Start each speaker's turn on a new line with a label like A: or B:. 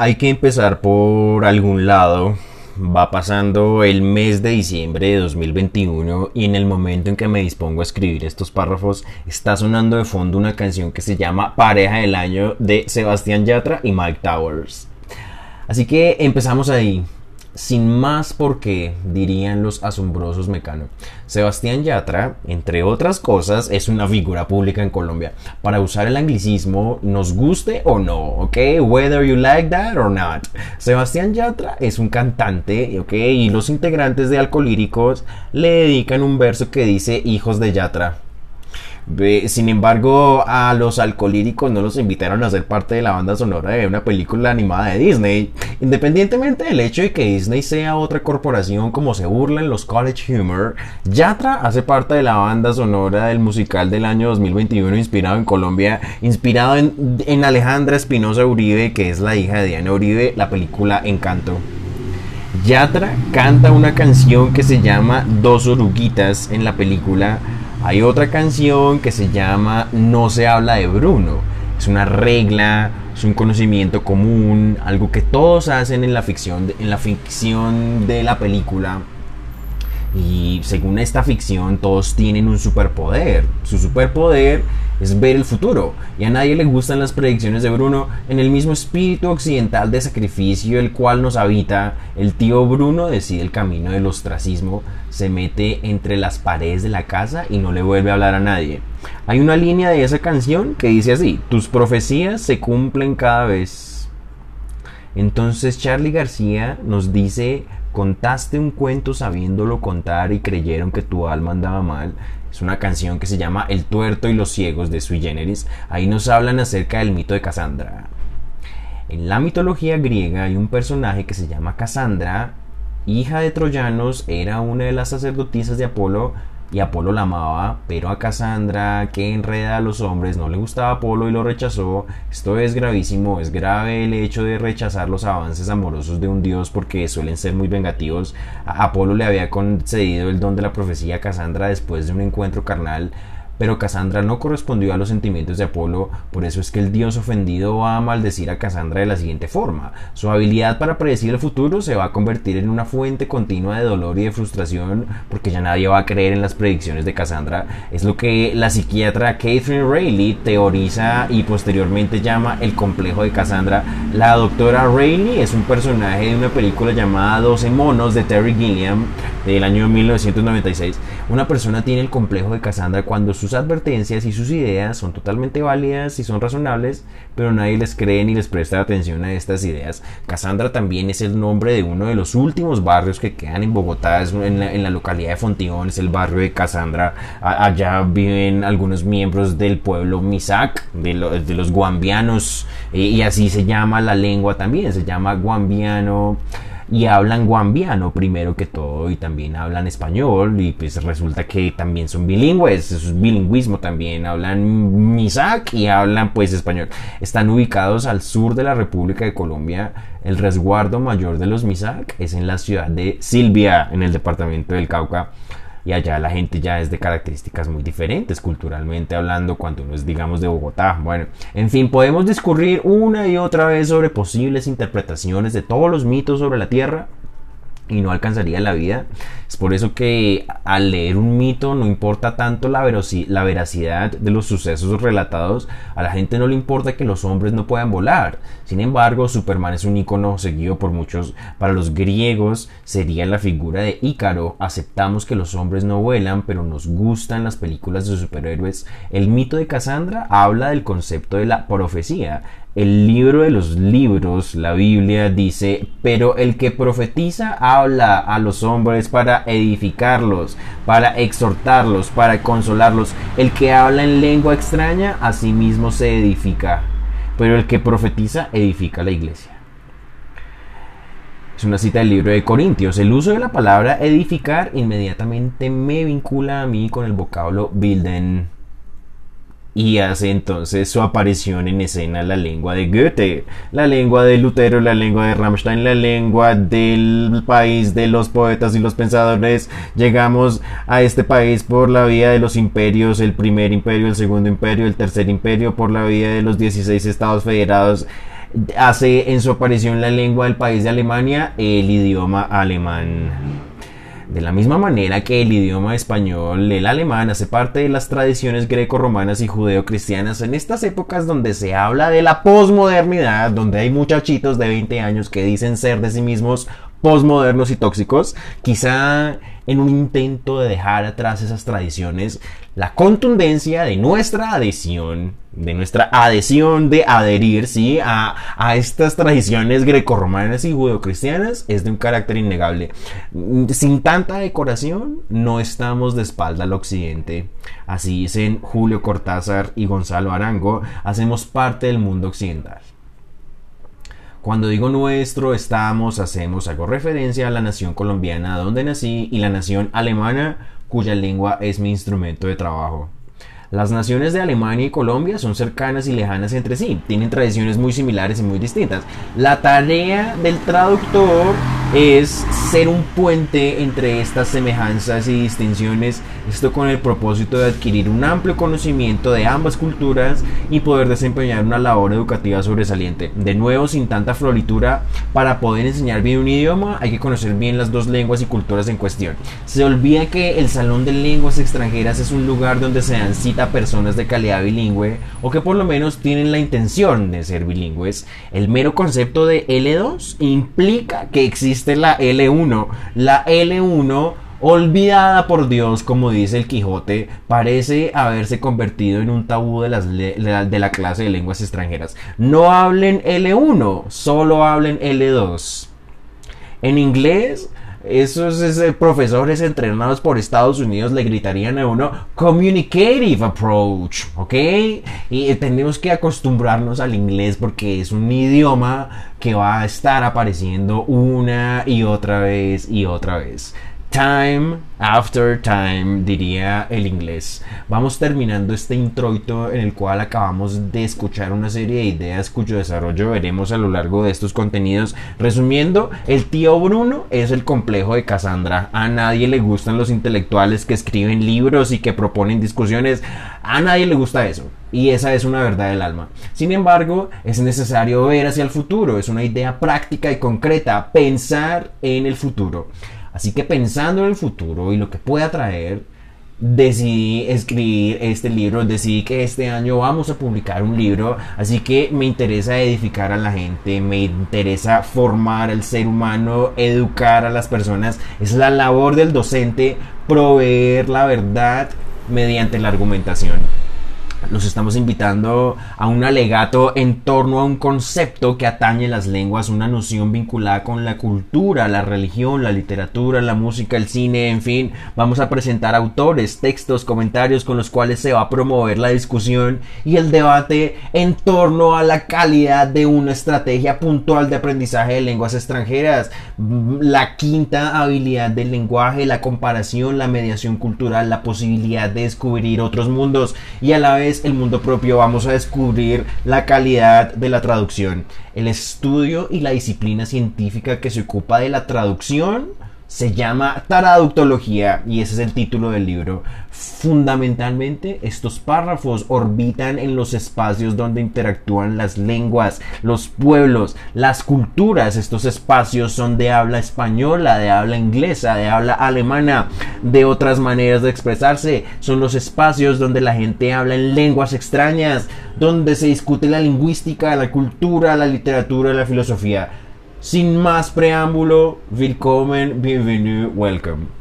A: hay que empezar por algún lado. Va pasando el mes de diciembre de 2021 y en el momento en que me dispongo a escribir estos párrafos está sonando de fondo una canción que se llama Pareja del Año de Sebastián Yatra y Mike Towers. Así que empezamos ahí sin más porque, dirían los asombrosos mecanos. Sebastián Yatra, entre otras cosas, es una figura pública en Colombia. Para usar el anglicismo, nos guste o no, ¿ok? Whether you like that or not. Sebastián Yatra es un cantante, ¿ok? Y los integrantes de Alcolíricos le dedican un verso que dice Hijos de Yatra. Sin embargo, a los alcohólicos no los invitaron a ser parte de la banda sonora de una película animada de Disney. Independientemente del hecho de que Disney sea otra corporación como se burla en los College Humor, Yatra hace parte de la banda sonora del musical del año 2021 inspirado en Colombia, inspirado en, en Alejandra Espinosa Uribe, que es la hija de Diana Uribe, la película Encanto. Yatra canta una canción que se llama Dos oruguitas en la película hay otra canción que se llama No se habla de Bruno. Es una regla, es un conocimiento común, algo que todos hacen en la ficción, en la ficción de la película. Y según esta ficción, todos tienen un superpoder. Su superpoder es ver el futuro. Y a nadie le gustan las predicciones de Bruno. En el mismo espíritu occidental de sacrificio el cual nos habita, el tío Bruno decide el camino del ostracismo, se mete entre las paredes de la casa y no le vuelve a hablar a nadie. Hay una línea de esa canción que dice así, tus profecías se cumplen cada vez. Entonces Charlie García nos dice, contaste un cuento sabiéndolo contar y creyeron que tu alma andaba mal. Es una canción que se llama El tuerto y los ciegos de Sui Generis. Ahí nos hablan acerca del mito de Cassandra. En la mitología griega hay un personaje que se llama Cassandra, hija de troyanos, era una de las sacerdotisas de Apolo y Apolo la amaba, pero a Cassandra, que enreda a los hombres, no le gustaba Apolo y lo rechazó. Esto es gravísimo, es grave el hecho de rechazar los avances amorosos de un dios porque suelen ser muy vengativos. Apolo le había concedido el don de la profecía a Cassandra después de un encuentro carnal pero Cassandra no correspondió a los sentimientos de Apolo, por eso es que el dios ofendido va a maldecir a Cassandra de la siguiente forma. Su habilidad para predecir el futuro se va a convertir en una fuente continua de dolor y de frustración, porque ya nadie va a creer en las predicciones de Cassandra. Es lo que la psiquiatra Catherine Rayleigh teoriza y posteriormente llama el complejo de Cassandra. La doctora Rayleigh es un personaje de una película llamada 12 monos de Terry Gilliam del año 1996. Una persona tiene el complejo de Cassandra cuando sus advertencias y sus ideas son totalmente válidas y son razonables, pero nadie les cree ni les presta atención a estas ideas. Cassandra también es el nombre de uno de los últimos barrios que quedan en Bogotá, en la, localidad de Fontibón, es el barrio de Cassandra. allá viven algunos miembros del pueblo Misak, de, de los guambianos, eh, y así se llama la lengua también, se llama guambiano y hablan guambiano primero que todo y también hablan español y pues resulta que también son bilingües, es bilingüismo también, hablan misak y hablan pues español. Están ubicados al sur de la República de Colombia. El resguardo mayor de los misak es en la ciudad de Silvia, en el departamento del Cauca y allá la gente ya es de características muy diferentes culturalmente hablando cuando uno es digamos de Bogotá. Bueno, en fin, podemos discurrir una y otra vez sobre posibles interpretaciones de todos los mitos sobre la Tierra y no alcanzaría la vida. Es por eso que al leer un mito no importa tanto la, la, veracidad de los sucesos relatados, a la gente no le importa que los hombres no puedan volar. Sin embargo, Superman es un icono seguido por muchos. Para los griegos sería la figura de Ícaro. Aceptamos que los hombres no vuelan, pero nos gustan las películas de superhéroes. El mito de Cassandra habla del concepto de la profecía el libro de los libros, la Biblia, dice, pero el que profetiza habla a los hombres para edificarlos, para exhortarlos, para consolarlos. El que habla en lengua extraña, a sí mismo se edifica, pero el que profetiza edifica la iglesia. Es una cita del libro de Corintios. El uso de la palabra edificar inmediatamente me vincula a mí con el vocablo bilden y hace entonces su aparición en escena la lengua de Goethe, la lengua de Lutero, la lengua de Rammstein, la lengua del país de los poetas y los pensadores. Llegamos a este país por la vía de los imperios, el primer imperio, el segundo imperio, el tercer imperio, por la vía de los 16 estados federados hace en su aparición la lengua del país de Alemania el idioma alemán. De la misma manera que el idioma español, el alemán, hace parte de las tradiciones greco-romanas y judeo-cristianas en estas épocas donde se habla de la posmodernidad, donde hay muchachitos de 20 años que dicen ser de sí mismos posmodernos y tóxicos, quizá en un intento de dejar atrás esas tradiciones, la contundencia de nuestra adhesión, de nuestra adhesión de adherir, ¿sí? A, a estas tradiciones grecorromanas y judeocristianas es de un carácter innegable. Sin tanta decoración, no estamos de espalda al occidente. Así dicen Julio Cortázar y Gonzalo Arango, hacemos parte del mundo occidental. Cuando digo nuestro, estamos, hacemos, hago referencia a la nación colombiana donde nací y la nación alemana cuya lengua es mi instrumento de trabajo. Las naciones de Alemania y Colombia son cercanas y lejanas entre sí, tienen tradiciones muy similares y muy distintas. La tarea del traductor es ser un puente entre estas semejanzas y distinciones, esto con el propósito de adquirir un amplio conocimiento de ambas culturas y poder desempeñar una labor educativa sobresaliente. De nuevo, sin tanta floritura, para poder enseñar bien un idioma hay que conocer bien las dos lenguas y culturas en cuestión. Se olvida que el Salón de Lenguas Extranjeras es un lugar donde se dan citas a personas de calidad bilingüe o que por lo menos tienen la intención de ser bilingües, el mero concepto de L2 implica que existe la L1. La L1 olvidada por Dios, como dice el Quijote, parece haberse convertido en un tabú de, las de la clase de lenguas extranjeras. No hablen L1, solo hablen L2. En inglés, esos profesores entrenados por Estados Unidos le gritarían a uno communicative approach, ¿ok? Y tenemos que acostumbrarnos al inglés porque es un idioma que va a estar apareciendo una y otra vez y otra vez. Time after time, diría el inglés. Vamos terminando este introito en el cual acabamos de escuchar una serie de ideas cuyo desarrollo veremos a lo largo de estos contenidos. Resumiendo, el tío Bruno es el complejo de Cassandra. A nadie le gustan los intelectuales que escriben libros y que proponen discusiones. A nadie le gusta eso. Y esa es una verdad del alma. Sin embargo, es necesario ver hacia el futuro. Es una idea práctica y concreta. Pensar en el futuro. Así que pensando en el futuro y lo que pueda traer, decidí escribir este libro, decidí que este año vamos a publicar un libro, así que me interesa edificar a la gente, me interesa formar al ser humano, educar a las personas, es la labor del docente proveer la verdad mediante la argumentación los estamos invitando a un alegato en torno a un concepto que atañe las lenguas, una noción vinculada con la cultura, la religión, la literatura, la música, el cine, en fin. Vamos a presentar autores, textos, comentarios con los cuales se va a promover la discusión y el debate en torno a la calidad de una estrategia puntual de aprendizaje de lenguas extranjeras, la quinta habilidad del lenguaje, la comparación, la mediación cultural, la posibilidad de descubrir otros mundos y a la vez el mundo propio, vamos a descubrir la calidad de la traducción. El estudio y la disciplina científica que se ocupa de la traducción se llama Traductología y ese es el título del libro. Fundamentalmente, estos párrafos orbitan en los espacios donde interactúan las lenguas, los pueblos, las culturas. Estos espacios son de habla española, de habla inglesa, de habla alemana, de otras maneras de expresarse. Son los espacios donde la gente habla en lenguas extrañas, donde se discute la lingüística, la cultura, la literatura, la filosofía. Sin más preámbulo, willkommen, bienvenue, welcome.